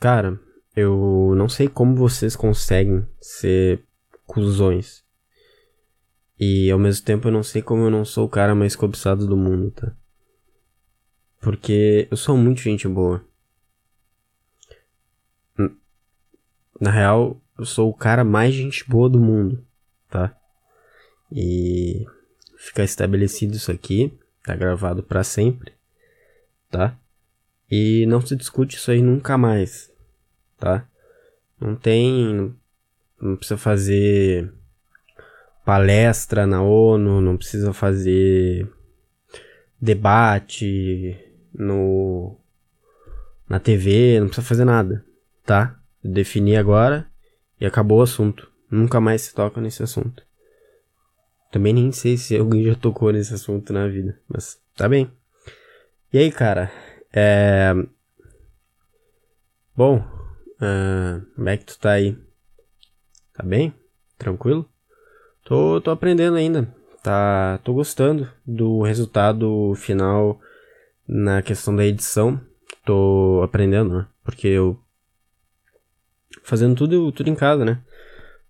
Cara, eu não sei como vocês conseguem ser cuzões. E ao mesmo tempo eu não sei como eu não sou o cara mais cobiçado do mundo, tá? Porque eu sou muito gente boa. Na real, eu sou o cara mais gente boa do mundo, tá? E fica estabelecido isso aqui, tá gravado para sempre, tá? E não se discute isso aí nunca mais, tá? Não tem. Não precisa fazer palestra na ONU, não precisa fazer debate no na TV, não precisa fazer nada, tá? Definir agora e acabou o assunto. Nunca mais se toca nesse assunto. Também nem sei se alguém já tocou nesse assunto na vida, mas tá bem. E aí, cara? É. Bom, uh, como é que tu tá aí? Tá bem? Tranquilo? Tô, tô aprendendo ainda. Tá, tô gostando do resultado final na questão da edição. Tô aprendendo, né? Porque eu fazendo tudo, tudo em casa, né?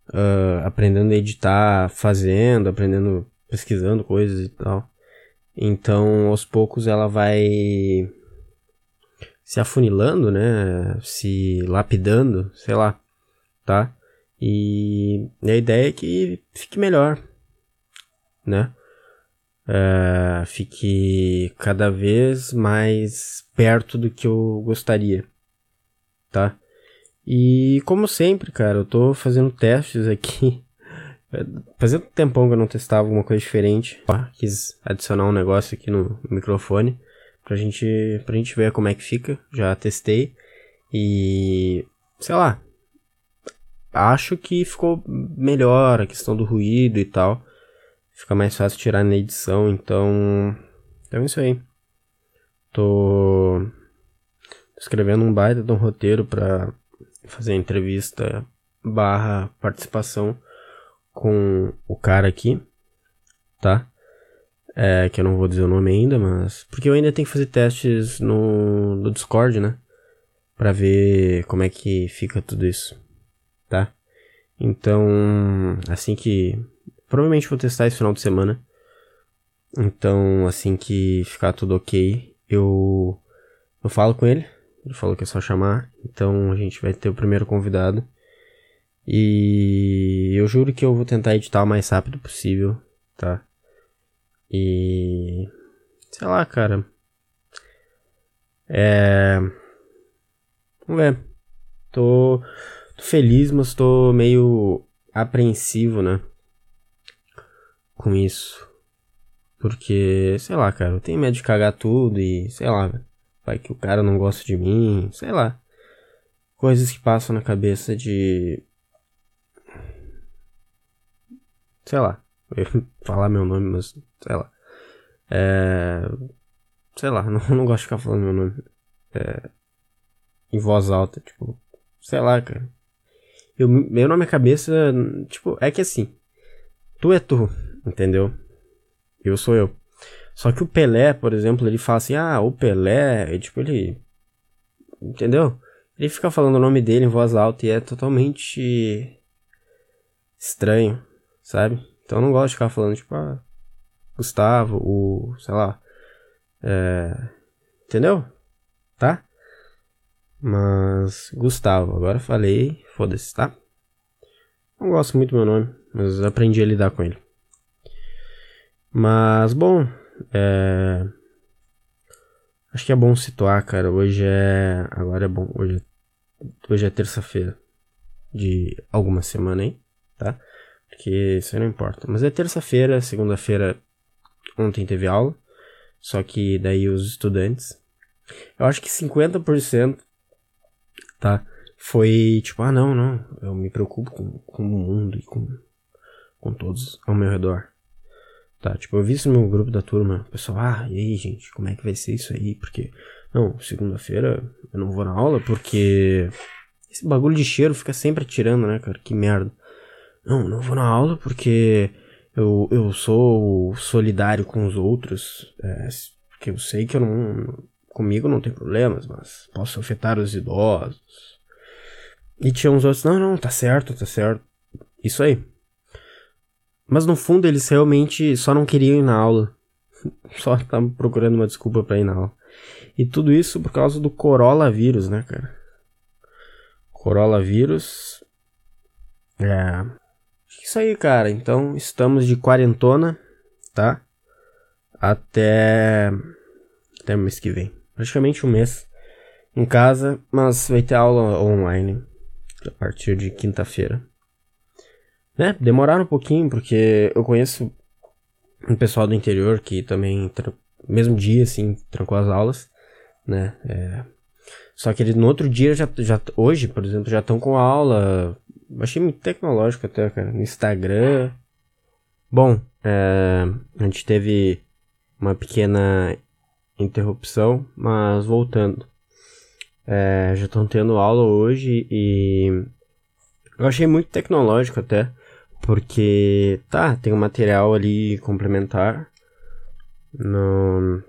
Uh, aprendendo a editar, fazendo, aprendendo, pesquisando coisas e tal. Então, aos poucos ela vai se afunilando, né? Se lapidando, sei lá, tá? E a ideia é que fique melhor, né? Uh, fique cada vez mais perto do que eu gostaria, tá? E como sempre, cara, eu tô fazendo testes aqui. Fazia um tempão que eu não testava alguma coisa diferente. quis adicionar um negócio aqui no microfone pra gente, pra gente ver como é que fica. Já testei e sei lá. Acho que ficou melhor a questão do ruído e tal. Fica mais fácil tirar na edição, então então é isso aí. Tô escrevendo um baita de um roteiro pra fazer entrevista barra participação com o cara aqui, tá? É, que eu não vou dizer o nome ainda, mas. Porque eu ainda tenho que fazer testes no, no Discord, né? Pra ver como é que fica tudo isso, tá? Então, assim que. Provavelmente vou testar esse final de semana. Então, assim que ficar tudo ok, eu. Eu falo com ele ele falou que é só chamar. Então a gente vai ter o primeiro convidado. E eu juro que eu vou tentar editar o mais rápido possível, tá? E. Sei lá, cara. É. Vamos ver. Tô, tô feliz, mas tô meio apreensivo, né? Com isso. Porque, sei lá, cara, eu tenho medo de cagar tudo e, sei lá. Vai que o cara não gosta de mim, sei lá. Coisas que passam na cabeça de. Sei lá. Eu falar meu nome, mas. Sei lá. É. Sei lá, não, não gosto de ficar falando meu nome. É, em voz alta, tipo. Sei lá, cara. Eu, meu nome é cabeça, tipo, é que assim. Tu é tu, entendeu? Eu sou eu. Só que o Pelé, por exemplo, ele fala assim: ah, o Pelé, e, tipo, ele. Entendeu? Ele fica falando o nome dele em voz alta e é totalmente estranho, sabe? Então eu não gosto de ficar falando, tipo, ah, Gustavo, o. sei lá. É. Entendeu? Tá? Mas. Gustavo, agora falei, foda-se, tá? Não gosto muito do meu nome, mas aprendi a lidar com ele. Mas, bom, é... Acho que é bom situar, cara. Hoje é. Agora é bom. Hoje, hoje é terça-feira de alguma semana aí, tá? Porque isso aí não importa. Mas é terça-feira, segunda-feira. Ontem teve aula. Só que daí os estudantes. Eu acho que 50%, tá? Foi tipo, ah, não, não. Eu me preocupo com, com o mundo e com, com todos ao meu redor. Tá, tipo, eu vi isso no meu grupo da turma. O pessoal, ah, e aí, gente, como é que vai ser isso aí? Porque, não, segunda-feira eu não vou na aula porque esse bagulho de cheiro fica sempre atirando, né, cara? Que merda. Não, não vou na aula porque eu, eu sou solidário com os outros. É, porque eu sei que eu não. Comigo não tem problemas, mas posso afetar os idosos. E tinha uns outros, não, não, tá certo, tá certo. Isso aí. Mas no fundo eles realmente só não queriam ir na aula. Só estavam procurando uma desculpa pra ir na aula. E tudo isso por causa do coronavírus, né, cara? Coronavírus. É. Isso aí, cara. Então estamos de quarentona, tá? Até. Até mês que vem. Praticamente um mês em casa, mas vai ter aula online a partir de quinta-feira. Né? Demoraram um pouquinho, porque eu conheço um pessoal do interior que também, mesmo dia, assim, trancou as aulas, né? É... Só que eles no outro dia, já, já hoje, por exemplo, já estão com aula. Achei muito tecnológico até, cara. No Instagram. Bom, é... a gente teve uma pequena interrupção, mas voltando. É, já estão tendo aula hoje e eu achei muito tecnológico até, porque tá, tem um material ali complementar no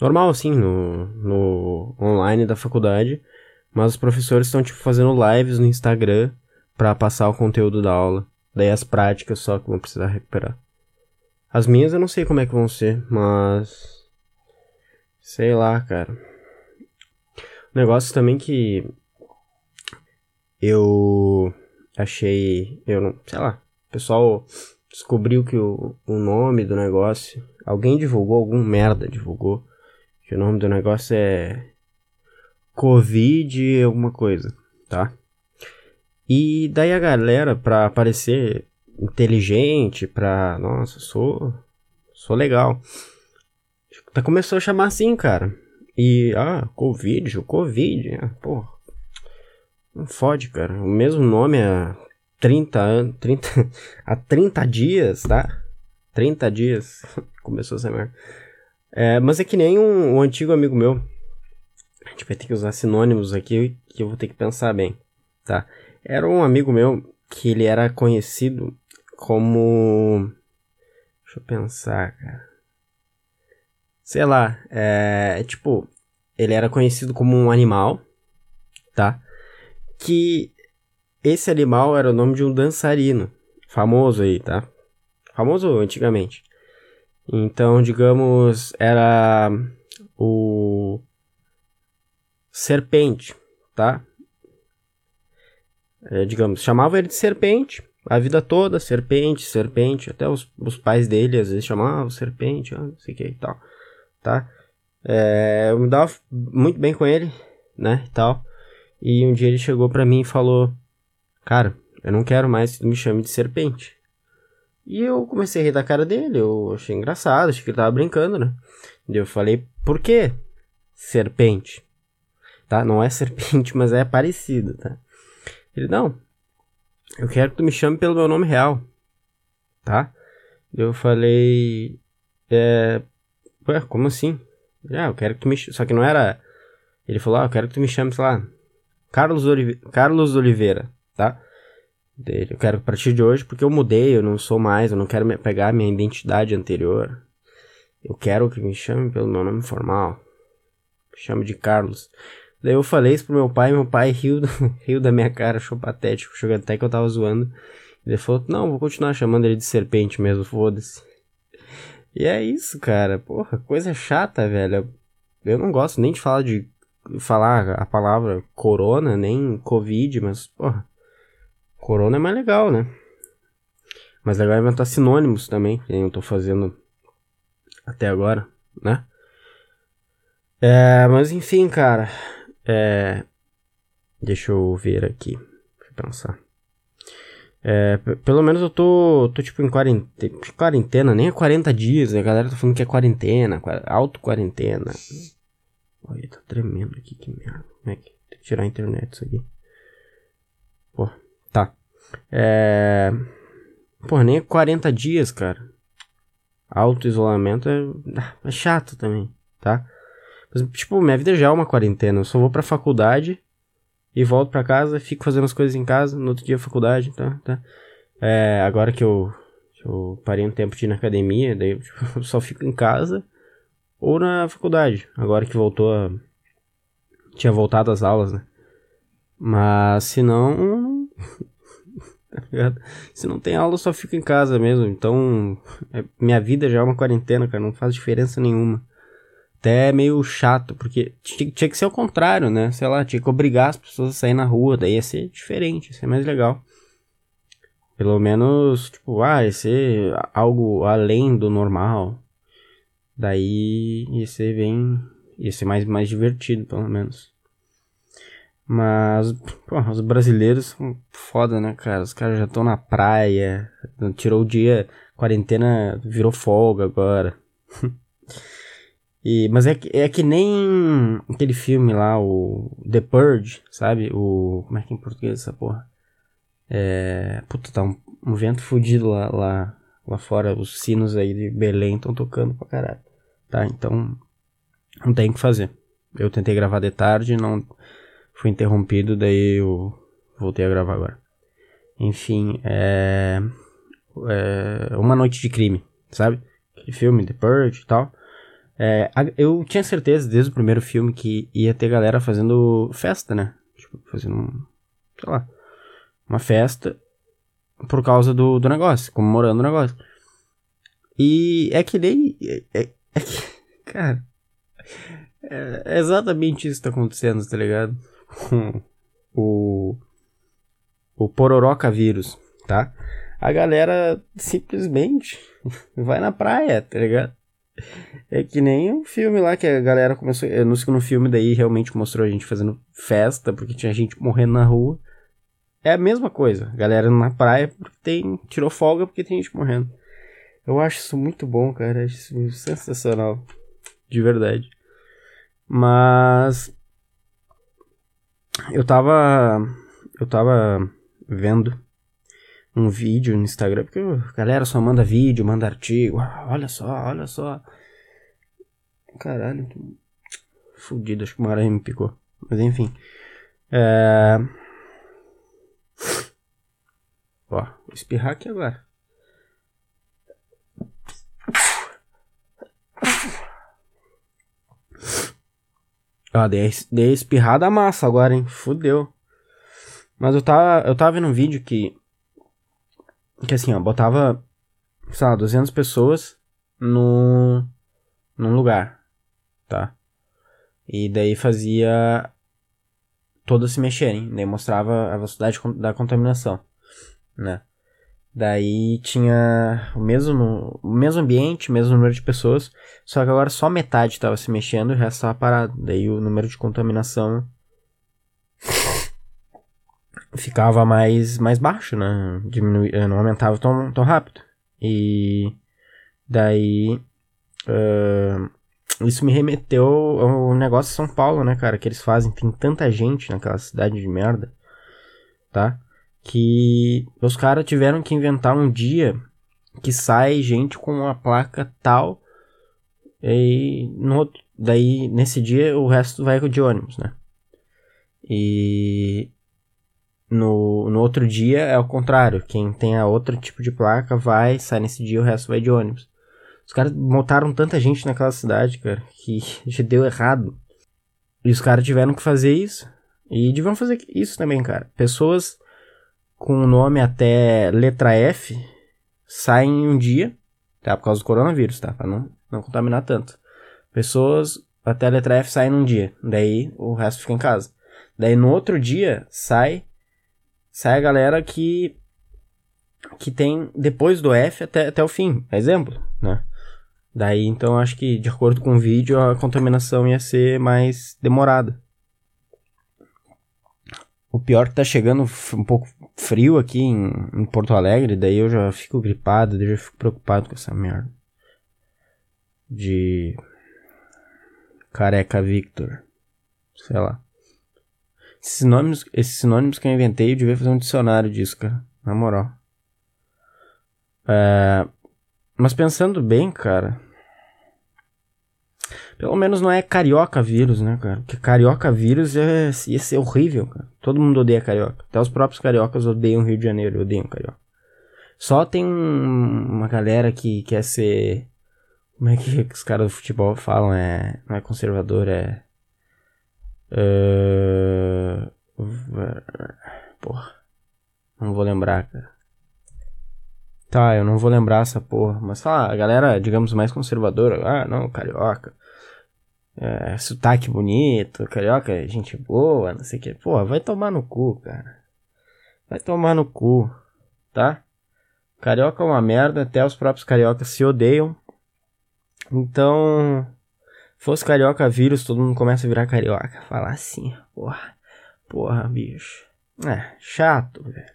normal assim, no, no online da faculdade, mas os professores estão tipo fazendo lives no Instagram para passar o conteúdo da aula. Daí as práticas só que vão precisar recuperar. As minhas eu não sei como é que vão ser, mas sei lá, cara. Negócio também que eu achei, eu não, sei lá, o pessoal descobriu que o, o nome do negócio, alguém divulgou, algum merda divulgou, que o nome do negócio é Covid alguma coisa, tá? E daí a galera, pra parecer inteligente, pra, nossa, sou, sou legal, tá começou a chamar assim, cara. E, ah, Covid, o Covid, ah, porra. Não fode, cara. O mesmo nome há 30 anos, 30, há 30 dias, tá? 30 dias começou essa merda. É, mas é que nem um, um, antigo amigo meu. A gente vai ter que usar sinônimos aqui que eu vou ter que pensar bem, tá? Era um amigo meu que ele era conhecido como. Deixa eu pensar, cara sei lá, é, tipo, ele era conhecido como um animal, tá? Que esse animal era o nome de um dançarino, famoso aí, tá? Famoso antigamente. Então, digamos, era o serpente, tá? É, digamos, chamava ele de serpente a vida toda, serpente, serpente, até os, os pais dele às vezes chamavam serpente, não sei o que e tal tá? É, eu me dava muito bem com ele, né, e tal. E um dia ele chegou pra mim e falou: Cara, eu não quero mais que tu me chame de serpente. E eu comecei a rir da cara dele, eu achei engraçado, achei que ele tava brincando, né? E eu falei: Por que serpente? Tá? Não é serpente, mas é parecido, tá? Ele: Não, eu quero que tu me chame pelo meu nome real, tá? Eu falei: É, Ué, como assim? Ah, eu quero que tu me Só que não era. Ele falou, ah, eu quero que tu me chame, sei lá. Carlos, Olive... Carlos Oliveira, tá? Dele. Eu quero a partir de hoje, porque eu mudei, eu não sou mais, eu não quero pegar minha identidade anterior. Eu quero que me chame pelo meu nome formal. Me chame de Carlos. Daí eu falei isso pro meu pai, meu pai riu, riu da minha cara, achou patético, achou até que eu tava zoando. Ele falou, não, vou continuar chamando ele de serpente mesmo, foda-se. E é isso, cara. Porra, coisa chata, velho. Eu não gosto nem de falar de falar a palavra corona, nem covid, mas, porra, corona é mais legal, né? Mas legal é inventar sinônimos também, que eu tô fazendo até agora, né? É, mas enfim, cara. É, deixa eu ver aqui. Deixa eu pensar. É, pelo menos eu tô, tô tipo em quarentena, quarentena, nem é 40 dias, né? A galera tá falando que é quarentena, auto-quarentena. Olha, tá tremendo aqui, que merda. Como é que tem que tirar a internet isso aqui? Pô, tá. É... Pô, nem é 40 dias, cara. Auto-isolamento é... Ah, é chato também, tá? Mas, tipo, minha vida já é uma quarentena. Eu só vou pra faculdade e volto para casa, fico fazendo as coisas em casa, no outro dia faculdade, tá? tá. É, agora que eu, eu parei um tempo de ir na academia, daí eu tipo, só fico em casa ou na faculdade. Agora que voltou a... Tinha voltado às aulas, né? Mas se não. Tá se não tem aula, eu só fico em casa mesmo. Então, é, minha vida já é uma quarentena, cara. Não faz diferença nenhuma. Até meio chato, porque tinha que ser o contrário, né? Sei lá, tinha que obrigar as pessoas a sair na rua. Daí ia ser diferente, ia ser mais legal. Pelo menos, tipo, ah, ia ser algo além do normal. Daí ia ser bem. ia ser mais, mais divertido, pelo menos. Mas, pô, os brasileiros são foda, né, cara? Os caras já estão na praia, tirou o dia, quarentena virou folga agora. e, mas é que, é que nem aquele filme lá, o The Purge, sabe? O. Como é que é em português essa porra? É. Puta, tá um, um vento fudido lá, lá, lá fora. Os sinos aí de Belém estão tocando pra caralho. Tá, então. Não tem o que fazer. Eu tentei gravar de tarde, não fui interrompido, daí eu voltei a gravar agora. Enfim, é, é Uma Noite de Crime, sabe? Aquele filme, The Purge e tal. É, eu tinha certeza desde o primeiro filme que ia ter galera fazendo festa, né? Tipo, fazendo, um, sei lá, uma festa por causa do, do negócio, comemorando o negócio. E é que nem. É, é, é que, cara. É exatamente isso que tá acontecendo, tá ligado? o, o Pororoca vírus, tá? A galera simplesmente vai na praia, tá ligado? É que nem o um filme lá que a galera começou. No segundo filme, daí realmente mostrou a gente fazendo festa, porque tinha gente morrendo na rua. É a mesma coisa. A galera na praia porque tem. Tirou folga porque tem gente morrendo. Eu acho isso muito bom, cara. Acho isso sensacional. De verdade. Mas eu tava. Eu tava vendo um vídeo no Instagram, porque a galera só manda vídeo, manda artigo. Ah, olha só, olha só. Caralho, fudido, acho que uma aranha me picou. Mas enfim. É. Ó, vou espirrar aqui agora. Ah, dei, dei espirrada massa agora, hein? Fudeu. Mas eu tava, eu tava vendo um vídeo que. Que assim, ó, botava, sei lá, 200 pessoas no. num lugar, tá? E daí fazia. todas se mexerem. Daí mostrava a velocidade da contaminação, né? Daí tinha o mesmo, o mesmo ambiente, o mesmo número de pessoas, só que agora só metade estava se mexendo e o resto estava parado. Daí o número de contaminação ficava mais, mais baixo, né? Diminui, não aumentava tão, tão rápido. E daí uh, isso me remeteu ao negócio de São Paulo, né, cara? Que eles fazem, tem tanta gente naquela cidade de merda, tá? que os caras tiveram que inventar um dia que sai gente com uma placa tal e no, daí nesse dia o resto vai de ônibus, né? E no, no outro dia é o contrário, quem tem a outro tipo de placa vai, sai nesse dia o resto vai de ônibus. Os caras montaram tanta gente naquela cidade, cara, que já deu errado. E os caras tiveram que fazer isso. E deviam fazer isso também, cara. Pessoas com o nome até letra F saem em um dia, tá? Por causa do coronavírus, tá? Pra não, não contaminar tanto. Pessoas até a letra F saem num dia, daí o resto fica em casa. Daí no outro dia sai sai a galera que que tem depois do F até, até o fim, exemplo, né? Daí então acho que de acordo com o vídeo a contaminação ia ser mais demorada. O pior que tá chegando um pouco frio aqui em, em, Porto Alegre, daí eu já fico gripado, daí eu já fico preocupado com essa merda. De. Careca Victor. Sei lá. Esses sinônimos, esses sinônimos que eu inventei, eu devia fazer um dicionário disso, cara. Na moral. É, mas pensando bem, cara. Pelo menos não é carioca vírus, né, cara? Porque carioca vírus é, ia ser horrível, cara. Todo mundo odeia carioca. Até os próprios cariocas odeiam Rio de Janeiro, odeiam carioca. Só tem uma galera que quer ser. Como é que os caras do futebol falam? É, não é conservador, é. Uh, Porra. Não vou lembrar, cara. Tá, eu não vou lembrar essa porra. Mas fala, a galera, digamos, mais conservadora. Ah, não, carioca. É, sotaque bonito, carioca é gente boa, não sei o que. Porra, vai tomar no cu, cara. Vai tomar no cu, tá? Carioca é uma merda, até os próprios cariocas se odeiam. Então, fosse carioca vírus, todo mundo começa a virar carioca. Falar assim, porra porra, bicho. É, chato, velho.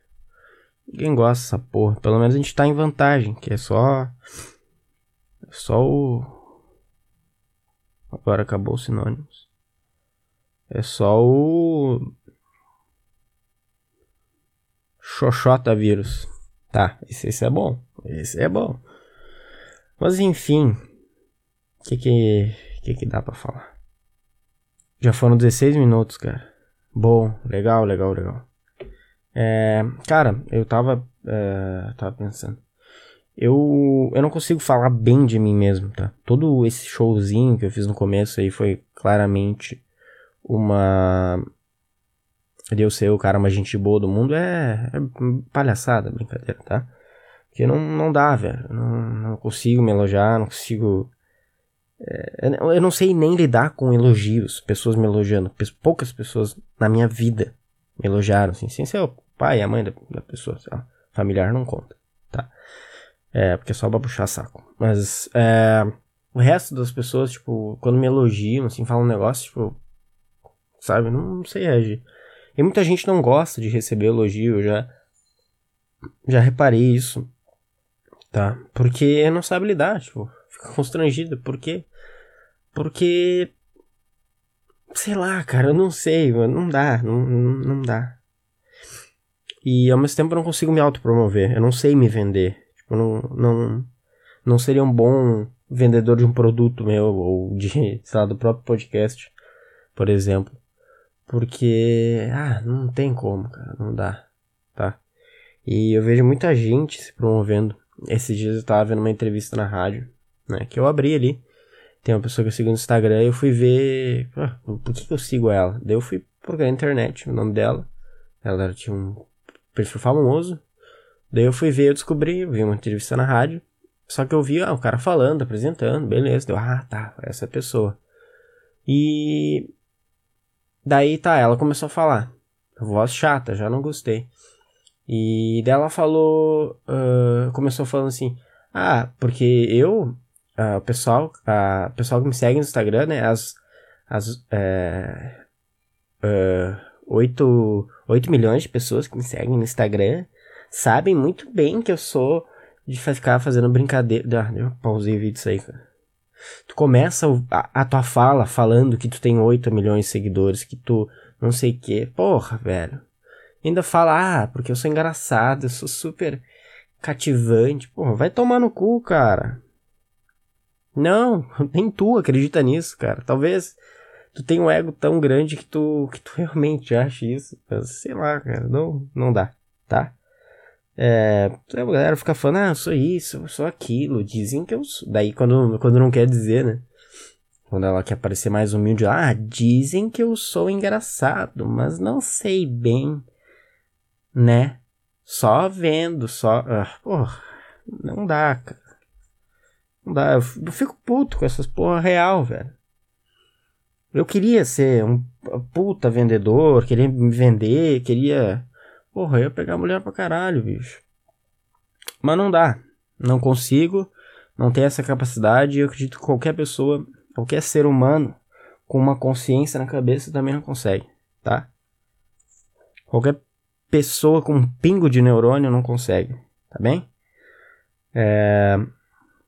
Ninguém gosta dessa porra. Pelo menos a gente tá em vantagem, que é só. É só o. Agora acabou os sinônimos. É só o. Xoxota vírus. Tá, esse, esse é bom. Esse é bom. Mas enfim. O que que, que que dá pra falar? Já foram 16 minutos, cara. Bom, legal, legal, legal. É, cara, eu tava, é, tava pensando. Eu, eu não consigo falar bem de mim mesmo, tá? Todo esse showzinho que eu fiz no começo aí foi claramente uma. De eu ser o cara mais gente boa do mundo é, é palhaçada, brincadeira, tá? Porque não, não dá, velho. Não, não consigo me elogiar, não consigo. É, eu não sei nem lidar com elogios, pessoas me elogiando. Poucas pessoas na minha vida me elogiaram, assim, sem ser o pai a mãe da, da pessoa, sei lá. Familiar não conta, tá? É, porque é só pra puxar saco. Mas, é, o resto das pessoas, tipo, quando me elogiam, assim, falam um negócio, tipo, sabe, não, não sei reagir. E muita gente não gosta de receber elogio, eu já, já reparei isso, tá? Porque não sabe lidar, tipo, fica constrangido. Por quê? Porque, sei lá, cara, eu não sei, não dá, não, não, dá. E ao mesmo tempo eu não consigo me autopromover. Eu não sei me vender. Tipo, não, não, não seria um bom vendedor de um produto meu, ou de, sei lá, do próprio podcast, por exemplo. Porque, ah, não tem como, cara, não dá, tá? E eu vejo muita gente se promovendo. Esses dias eu tava vendo uma entrevista na rádio, né, que eu abri ali. Tem uma pessoa que eu sigo no Instagram e eu fui ver, ah, por que, que eu sigo ela? Daí eu fui procurar na internet o nome dela. Ela tinha um perfil famoso. Daí eu fui ver, eu descobri, vi uma entrevista na rádio. Só que eu vi ah, o cara falando, apresentando, beleza. Deu, ah, tá, essa pessoa. E. Daí tá, ela começou a falar. Voz chata, já não gostei. E daí ela falou. Uh, começou falando assim: Ah, porque eu. Uh, o pessoal, o pessoal que me segue no Instagram, né? As. As. É, uh, 8, 8 milhões de pessoas que me seguem no Instagram sabem muito bem que eu sou de ficar fazendo brincadeira. Ah, eu pausei o vídeo isso aí, cara. Tu começa a, a, tua fala falando que tu tem 8 milhões de seguidores, que tu não sei o que. Porra, velho. ainda fala, ah, porque eu sou engraçado, eu sou super cativante. Porra, vai tomar no cu, cara. Não, nem tu acredita nisso, cara. Talvez tu tem um ego tão grande que tu, que tu realmente acha isso. Mas, sei lá, cara, não, não dá, tá? É, a galera fica falando, ah, eu sou isso, eu sou aquilo, dizem que eu sou. Daí quando, quando não quer dizer, né? Quando ela quer parecer mais humilde, ah, dizem que eu sou engraçado, mas não sei bem, né? Só vendo, só. Ah, porra, não dá, cara. Não dá, eu fico puto com essas porra real, velho. Eu queria ser um puta vendedor, queria me vender, queria. Porra, eu ia pegar mulher pra caralho, bicho. Mas não dá. Não consigo, não tenho essa capacidade e eu acredito que qualquer pessoa, qualquer ser humano com uma consciência na cabeça também não consegue, tá? Qualquer pessoa com um pingo de neurônio não consegue, tá bem? É...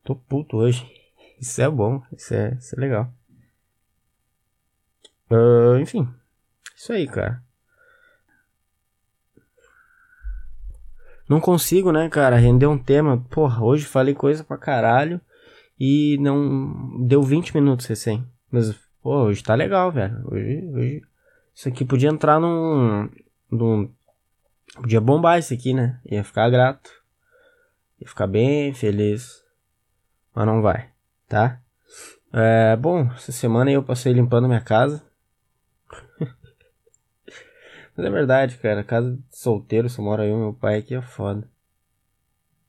Tô puto hoje. Isso é bom, isso é, isso é legal. Uh, enfim, isso aí, cara. Não consigo, né, cara, render um tema. Porra, hoje falei coisa pra caralho e não. Deu 20 minutos recém. Mas, pô, hoje tá legal, velho. Hoje, hoje. Isso aqui podia entrar num. num. Podia bombar isso aqui, né? Ia ficar grato. Ia ficar bem feliz. Mas não vai, tá? É, bom, essa semana eu passei limpando minha casa. Mas é verdade, cara. Casa de solteiro, só mora eu e meu pai aqui é foda.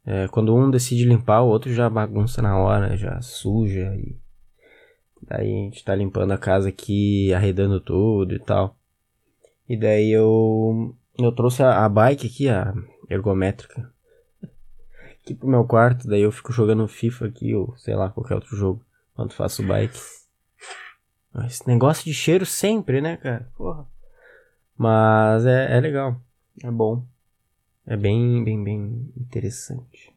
É, quando um decide limpar, o outro já bagunça na hora, já suja. E daí a gente tá limpando a casa aqui, arredando tudo e tal. E daí eu, eu trouxe a, a bike aqui, a ergométrica, aqui pro meu quarto. Daí eu fico jogando FIFA aqui, ou sei lá, qualquer outro jogo, quando faço bike. Esse negócio de cheiro sempre, né, cara? Porra. Mas é, é legal. É bom. É bem, bem, bem interessante.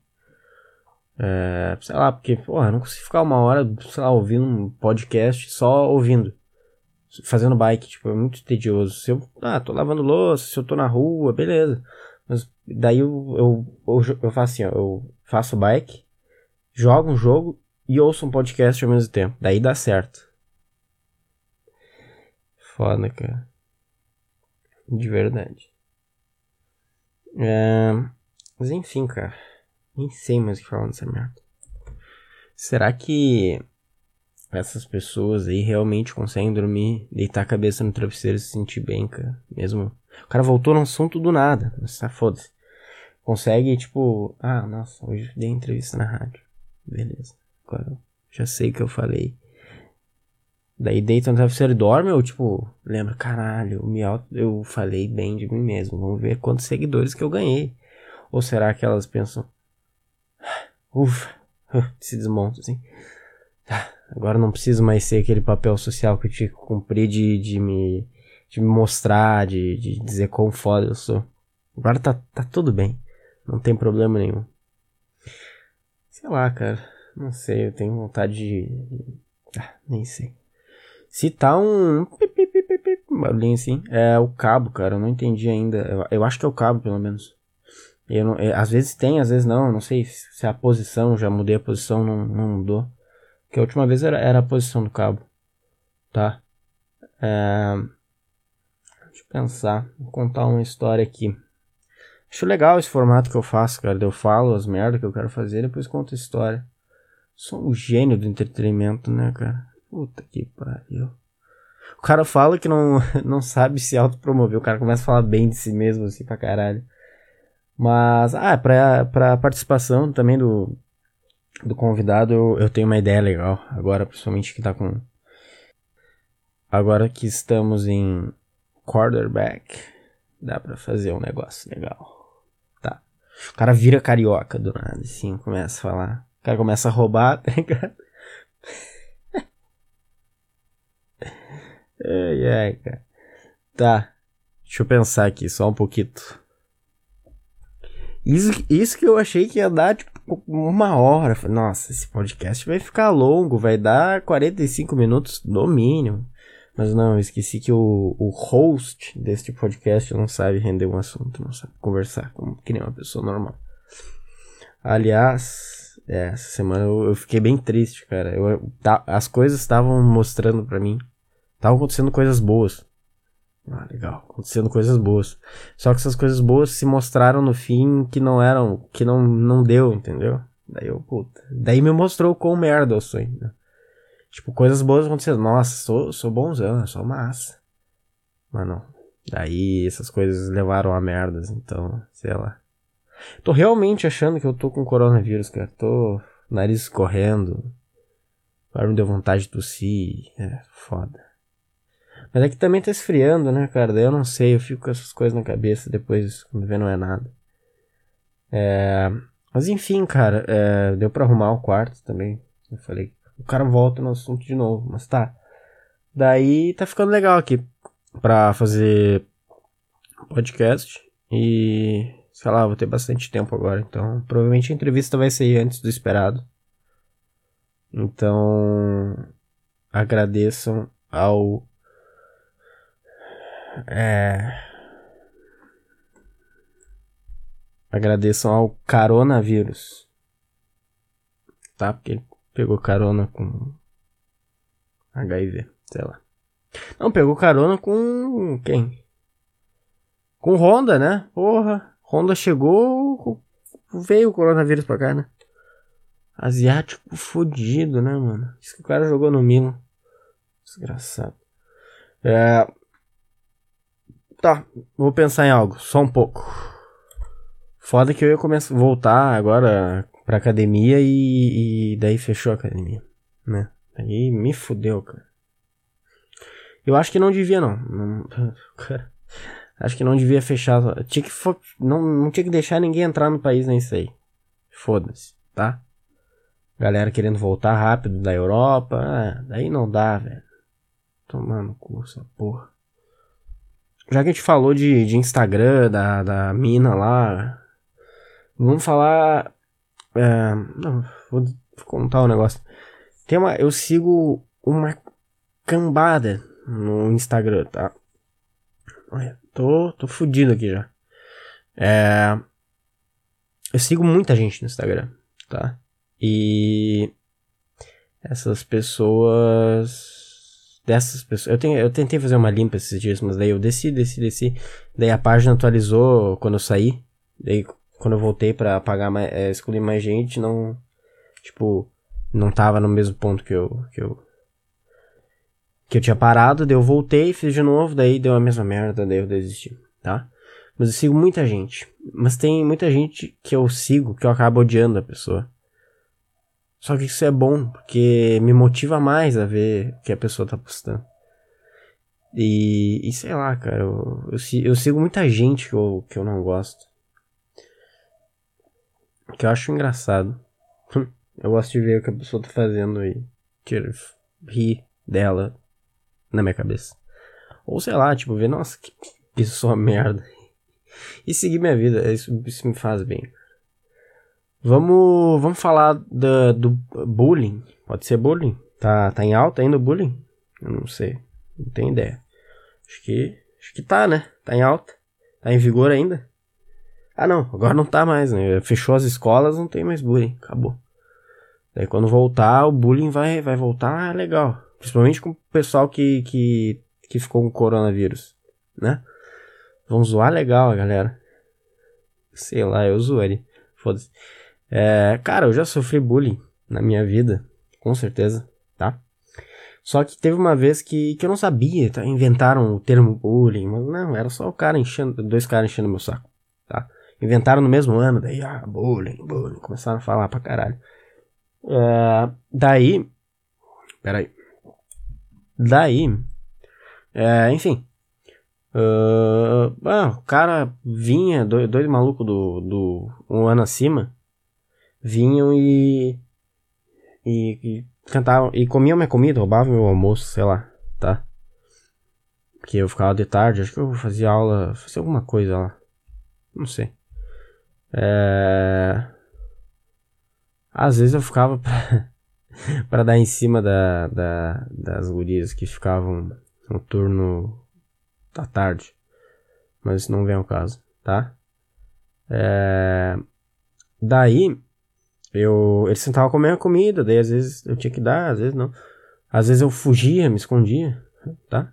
É, sei lá, porque, porra, eu não consigo ficar uma hora, sei lá, ouvindo um podcast só ouvindo. Fazendo bike, tipo, é muito tedioso. Se eu, ah, tô lavando louça, se eu tô na rua, beleza. Mas daí eu, eu, eu, eu faço assim, ó, eu faço bike, jogo um jogo e ouço um podcast ao mesmo tempo. Daí dá certo. Foda, cara. De verdade. É... Mas enfim, cara. Nem sei mais o que falar nessa merda. Será que essas pessoas aí realmente conseguem dormir, deitar a cabeça no travesseiro e se sentir bem, cara? Mesmo. O cara voltou no assunto do nada. Mas tá foda-se. Consegue, tipo, ah, nossa, hoje dei entrevista na rádio. Beleza. Agora eu já sei o que eu falei. Daí deita no travesseiro e dorme ou tipo, lembra, caralho, me auto, eu falei bem de mim mesmo. Vamos ver quantos seguidores que eu ganhei. Ou será que elas pensam, ufa, se desmonta assim. Agora não preciso mais ser aquele papel social que eu tinha que cumprir de, de, me, de me mostrar, de, de dizer quão foda eu sou. Agora tá, tá tudo bem. Não tem problema nenhum. Sei lá, cara. Não sei, eu tenho vontade de. Ah, nem sei. Se tá um. Barulhinho assim. É o cabo, cara. Eu não entendi ainda. Eu, eu acho que é o cabo, pelo menos. Eu não, é, às vezes tem, às vezes não. Não sei se a posição, já mudei a posição, não, não mudou. Porque a última vez era, era a posição do cabo. Tá? É, deixa eu pensar. Vou contar uma história aqui. Acho legal esse formato que eu faço, cara. Eu falo as merdas que eu quero fazer e depois conto a história. Sou um gênio do entretenimento, né, cara? Puta que pariu. O cara fala que não, não sabe se autopromover. O cara começa a falar bem de si mesmo, assim, pra caralho. Mas, ah, pra, pra participação também do, do convidado, eu, eu tenho uma ideia legal. Agora, principalmente que tá com. Agora que estamos em quarterback, dá pra fazer um negócio legal. Tá. O cara vira carioca do nada, assim, começa a falar. O cara começa a roubar, tá ligado? Ai, ai, cara. Tá. Deixa eu pensar aqui, só um pouquinho. Isso, isso que eu achei que ia dar, tipo, uma hora. Nossa, esse podcast vai ficar longo, vai dar 45 minutos no mínimo. Mas não, esqueci que o, o host deste podcast não sabe render um assunto, não sabe conversar como que nem uma pessoa normal. Aliás, é, essa semana eu, eu, fiquei bem triste, cara. Eu, tá, as coisas estavam mostrando para mim Estavam acontecendo coisas boas. Ah, legal. Acontecendo coisas boas. Só que essas coisas boas se mostraram no fim que não eram, que não, não deu, entendeu? Daí eu, puta. Daí me mostrou quão merda eu sou ainda. Tipo, coisas boas acontecendo. Nossa, sou, sou bonzão, sou massa. Mas não. Daí essas coisas levaram a merdas, então, sei lá. Tô realmente achando que eu tô com coronavírus, cara. Tô nariz escorrendo. Agora me deu vontade de tossir. É, foda. Mas é que também tá esfriando, né, cara? Daí eu não sei, eu fico com essas coisas na cabeça depois, quando vê não é nada. É... Mas enfim, cara, é... deu pra arrumar o quarto também. Eu falei, o cara volta no assunto de novo, mas tá. Daí tá ficando legal aqui pra fazer podcast. E sei lá, vou ter bastante tempo agora, então provavelmente a entrevista vai sair antes do esperado. Então agradeçam ao é... Agradeçam ao coronavírus. Tá? Porque pegou carona com HIV, sei lá. Não, pegou carona com quem? Com Honda, né? Porra, Honda chegou, veio o coronavírus pra cá, né? Asiático fodido, né, mano? Isso que o cara jogou no Milan. Desgraçado. É, Tá, vou pensar em algo, só um pouco. Foda que eu ia começar voltar agora pra academia e, e daí fechou a academia, né? Aí me fudeu, cara. Eu acho que não devia, não. não cara, acho que não devia fechar. Tinha que não, não tinha que deixar ninguém entrar no país nem aí. Foda-se, tá? Galera querendo voltar rápido da Europa. Ah, daí não dá, velho. Tomando curso, porra. Já que a gente falou de, de Instagram, da, da mina lá. Vamos falar. É, não, vou contar um negócio. Tem uma, eu sigo uma cambada no Instagram, tá? Olha, tô, tô fudido aqui já. É, eu sigo muita gente no Instagram, tá? E essas pessoas dessas pessoas. Eu, tenho, eu tentei fazer uma limpa esses dias, mas daí eu desci, desci, desci. Daí a página atualizou quando eu saí. Daí quando eu voltei para apagar mais, é, excluir mais gente, não. Tipo, não tava no mesmo ponto que eu. Que eu, que eu tinha parado, daí eu voltei, fiz de novo, daí deu a mesma merda, daí eu desisti, tá? Mas eu sigo muita gente. Mas tem muita gente que eu sigo que eu acabo odiando a pessoa. Só que isso é bom, porque me motiva mais a ver o que a pessoa tá postando. E, e sei lá, cara, eu, eu, eu, sigo muita gente que eu, que eu não gosto. Que eu acho engraçado. Eu gosto de ver o que a pessoa tá fazendo e rir dela na minha cabeça. Ou sei lá, tipo, ver, nossa, que pessoa merda. E seguir minha vida, isso, isso me faz bem. Vamos, vamos falar do bullying. Pode ser bullying? Tá, tá em alta ainda o bullying? Eu não sei. Não tenho ideia. Acho que, acho que tá, né? Tá em alta. Tá em vigor ainda. Ah, não. Agora não tá mais, né? Fechou as escolas, não tem mais bullying. Acabou. Daí quando voltar, o bullying vai, vai voltar legal. Principalmente com o pessoal que, que, que ficou com coronavírus, né? Vão zoar legal, galera. Sei lá, eu zoaria. Foda-se. É, cara, eu já sofri bullying na minha vida, com certeza, tá? Só que teve uma vez que, que eu não sabia, tá? inventaram o termo bullying, mas não, era só o cara enchendo, dois caras enchendo meu saco, tá? Inventaram no mesmo ano, daí, ah, bullying, bullying, começaram a falar pra caralho. É, daí, peraí, daí, é, enfim, uh, ah, o cara vinha, dois, dois malucos do, do um ano acima, vinham e, e, e cantavam, e comiam minha comida, roubavam meu almoço, sei lá, tá? Porque eu ficava de tarde, acho que eu fazia aula, fazia alguma coisa lá, não sei. É... Às vezes eu ficava pra, pra dar em cima da, da, das gurias que ficavam no turno da tarde. Mas isso não vem ao caso, tá? É... Daí, eu, eles tentavam comer a comida, daí às vezes eu tinha que dar, às vezes não. Às vezes eu fugia, me escondia, tá?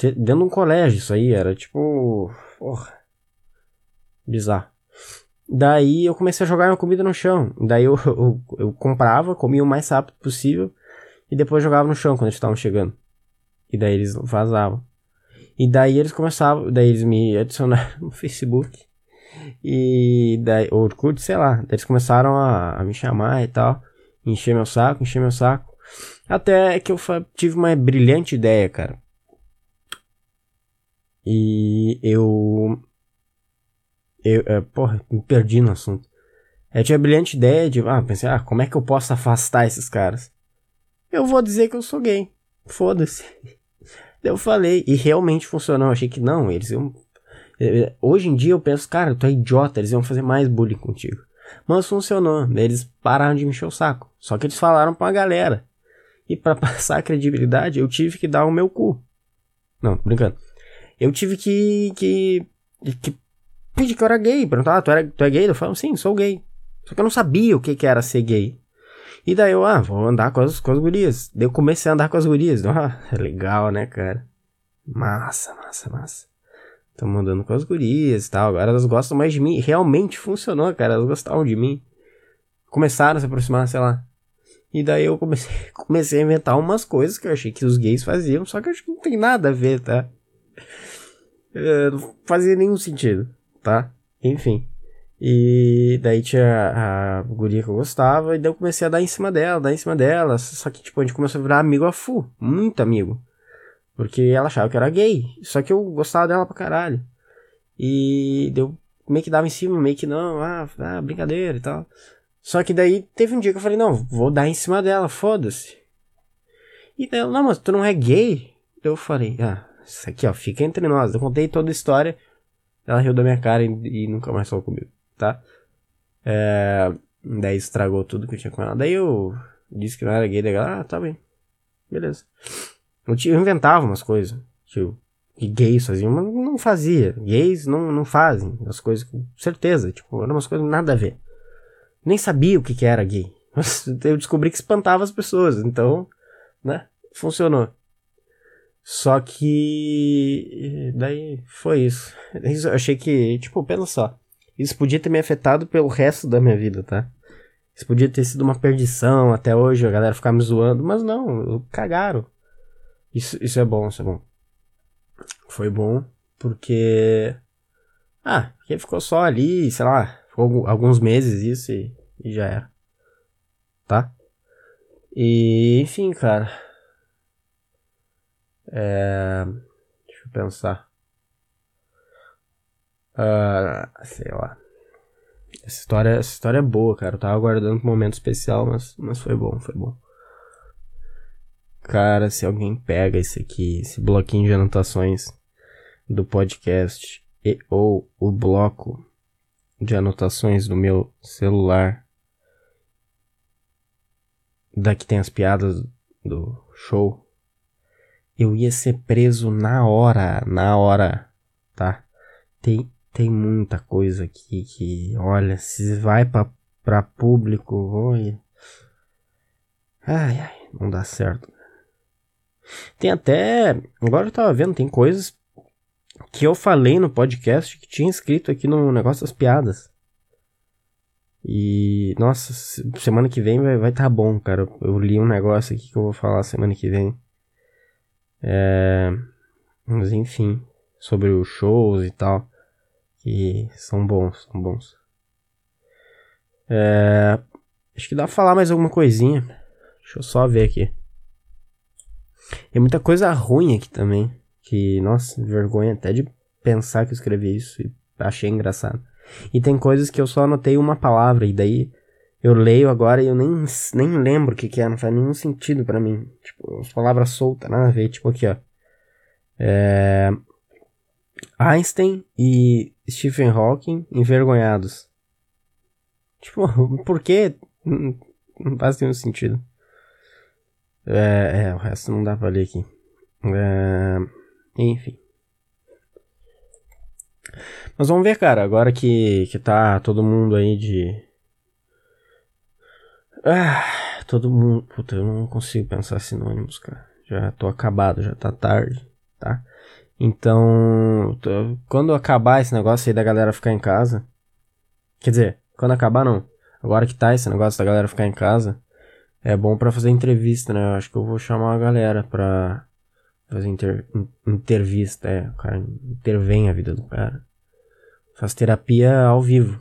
Dentro de um colégio, isso aí era tipo. Porra. Bizarro. Daí eu comecei a jogar minha comida no chão. Daí eu, eu, eu comprava, comia o mais rápido possível e depois jogava no chão quando eles estavam chegando. E daí eles vazavam. E daí eles começavam, daí eles me adicionaram no Facebook. E daí, Orkut, sei lá, eles começaram a, a, me chamar e tal, encher meu saco, encher meu saco. Até que eu tive uma brilhante ideia, cara. E eu. Eu, é, porra, me perdi no assunto. Eu tinha a brilhante ideia de, ah, pensei, ah, como é que eu posso afastar esses caras? Eu vou dizer que eu sou gay. Foda-se. Eu falei, e realmente funcionou. Eu achei que não, eles iam Hoje em dia eu penso, cara, tu é idiota, eles iam fazer mais bullying contigo. Mas funcionou, eles pararam de me encher o saco. Só que eles falaram pra galera. E para passar a credibilidade, eu tive que dar o meu cu. Não, brincando. Eu tive que. que. que pedir que eu era gay. Perguntar, ah, tu, era, tu é gay? Eu falo, sim, sou gay. Só que eu não sabia o que, que era ser gay. E daí eu, ah, vou andar com as, com as gurias. Daí eu comecei a andar com as gurias. Ah, é legal, né, cara? Massa, massa, massa. Estão mandando com as gurias e tal. Agora elas gostam mais de mim. Realmente funcionou, cara. Elas gostavam de mim. Começaram a se aproximar, sei lá. E daí eu comecei, comecei a inventar umas coisas que eu achei que os gays faziam, só que eu acho que não tem nada a ver, tá? É, não fazia nenhum sentido, tá? Enfim. E daí tinha a, guria que eu gostava, e daí eu comecei a dar em cima dela, dar em cima dela. Só que, tipo, a gente começou a virar amigo a full, muito amigo. Porque ela achava que eu era gay. Só que eu gostava dela pra caralho. E deu meio que dava em cima, meio que não, ah, ah, brincadeira e tal. Só que daí teve um dia que eu falei, não, vou dar em cima dela, foda-se. E daí ela, não, mas tu não é gay? Eu falei, ah, isso aqui ó, fica entre nós. Eu contei toda a história. Ela riu da minha cara e, e nunca mais falou comigo tá? É, daí estragou tudo que eu tinha com ela. Daí eu disse que não era gay, daí ela, ah, tá bem. Beleza. Eu, eu inventava umas coisas, tipo, que gays faziam, mas não fazia. Gays não, não fazem as coisas com certeza, tipo, eram umas coisas nada a ver. Nem sabia o que, que era gay. Eu descobri que espantava as pessoas, então, né, funcionou. Só que. Daí foi isso. Eu achei que, tipo, pensa só. Isso podia ter me afetado pelo resto da minha vida, tá? Isso podia ter sido uma perdição até hoje, a galera ficar me zoando, mas não, cagaram. Isso, isso é bom, isso é bom. Foi bom porque. Ah, porque ficou só ali, sei lá, alguns meses isso e, e já era. Tá? E, enfim, cara. É. Deixa eu pensar. Uh, sei lá. Essa história, essa história é boa, cara. Eu tava aguardando um momento especial, mas, mas foi bom, foi bom. Cara, se alguém pega esse aqui, esse bloquinho de anotações do podcast e ou o bloco de anotações do meu celular, daqui tem as piadas do show, eu ia ser preso na hora, na hora, tá? Tem tem muita coisa aqui que, olha, se vai pra, pra público, olha. Ai, ai, não dá certo. Tem até. Agora eu tava vendo, tem coisas que eu falei no podcast que tinha escrito aqui no negócio das piadas. E, nossa, semana que vem vai estar vai tá bom, cara. Eu li um negócio aqui que eu vou falar semana que vem. É. Mas enfim, sobre os shows e tal que são bons, são bons. É, acho que dá pra falar mais alguma coisinha. Deixa eu só ver aqui. Tem muita coisa ruim aqui também. Que, nossa, vergonha até de pensar que eu escrevi isso e achei engraçado. E tem coisas que eu só anotei uma palavra e daí eu leio agora e eu nem, nem lembro o que, que é, não faz nenhum sentido para mim. Tipo, as palavras soltas, nada a ver. Tipo aqui, ó. É, Einstein e Stephen Hawking envergonhados. Tipo, por quê? Não faz nenhum sentido. É, é, o resto não dá pra ler aqui. É, enfim. Mas vamos ver, cara, agora que, que tá todo mundo aí de. Ah, todo mundo. Puta, eu não consigo pensar sinônimos, cara. Já tô acabado, já tá tarde, tá? Então, quando acabar esse negócio aí da galera ficar em casa, quer dizer, quando acabar não, agora que tá esse negócio da galera ficar em casa, é bom para fazer entrevista, né? Eu acho que eu vou chamar a galera pra fazer inter, entrevista, é, o cara intervém a vida do cara. Faz terapia ao vivo.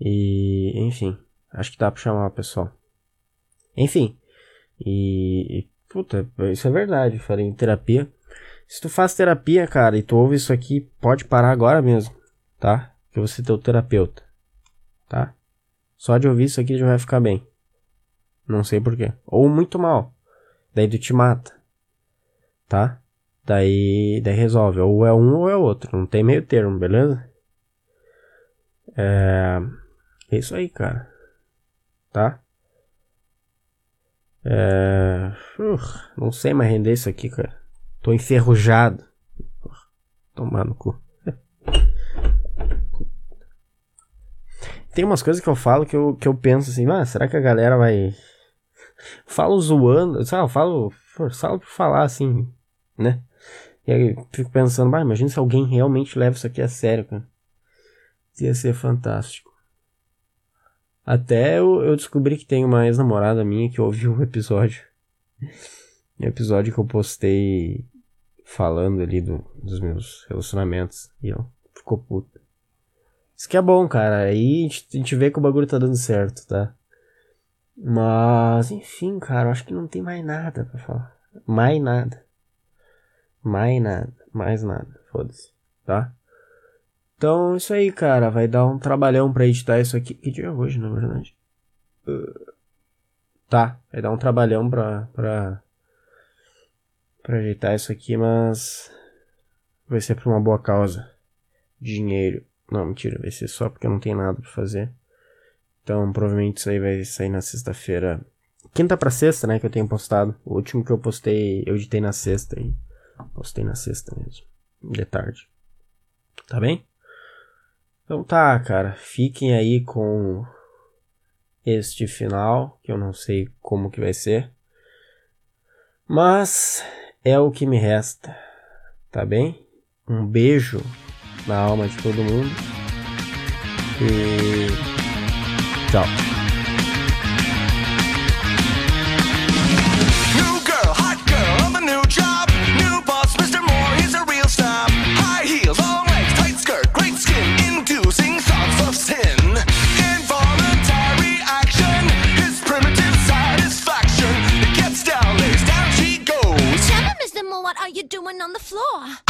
E, enfim, acho que dá pra chamar o pessoal. Enfim, e, puta, isso é verdade, falei terapia. Se tu faz terapia, cara, e tu ouve isso aqui, pode parar agora mesmo, tá? Que você teu terapeuta, tá? Só de ouvir isso aqui já vai ficar bem. Não sei porquê. Ou muito mal. Daí tu te mata, tá? Daí, daí resolve. Ou é um ou é outro. Não tem meio termo, beleza? É, é isso aí, cara. Tá? É... Uh, não sei mais render isso aqui, cara. Tô enferrujado. Tomar no cu. Tem umas coisas que eu falo que eu, que eu penso assim, ah, será que a galera vai. Falo zoando, sabe? Eu falo, falo por falar assim, né? E aí fico pensando, ah, imagina se alguém realmente leva isso aqui a sério, cara. Ia ser fantástico. Até eu, descobri que tem uma ex-namorada minha que ouviu um episódio. Um episódio que eu postei falando ali do, dos meus relacionamentos. E ela ficou puta. Isso que é bom, cara. Aí a gente, a gente vê que o bagulho tá dando certo, tá? Mas, enfim, cara, acho que não tem mais nada pra falar. Mais nada. Mais nada. Mais nada. Foda-se, tá? Então, isso aí, cara. Vai dar um trabalhão pra editar isso aqui. Que dia é hoje, na verdade? Uh, tá. Vai dar um trabalhão pra, pra, pra ajeitar isso aqui, mas vai ser por uma boa causa. Dinheiro. Não, mentira, vai ser só porque eu não tenho nada pra fazer. Então, provavelmente isso aí vai sair na sexta-feira. Quinta pra sexta, né, que eu tenho postado. O último que eu postei, eu editei na sexta e postei na sexta mesmo. De tarde. Tá bem? Então tá, cara. Fiquem aí com este final, que eu não sei como que vai ser. Mas é o que me resta. Tá bem? Um beijo na alma de todo mundo. E tchau. You doing on the floor?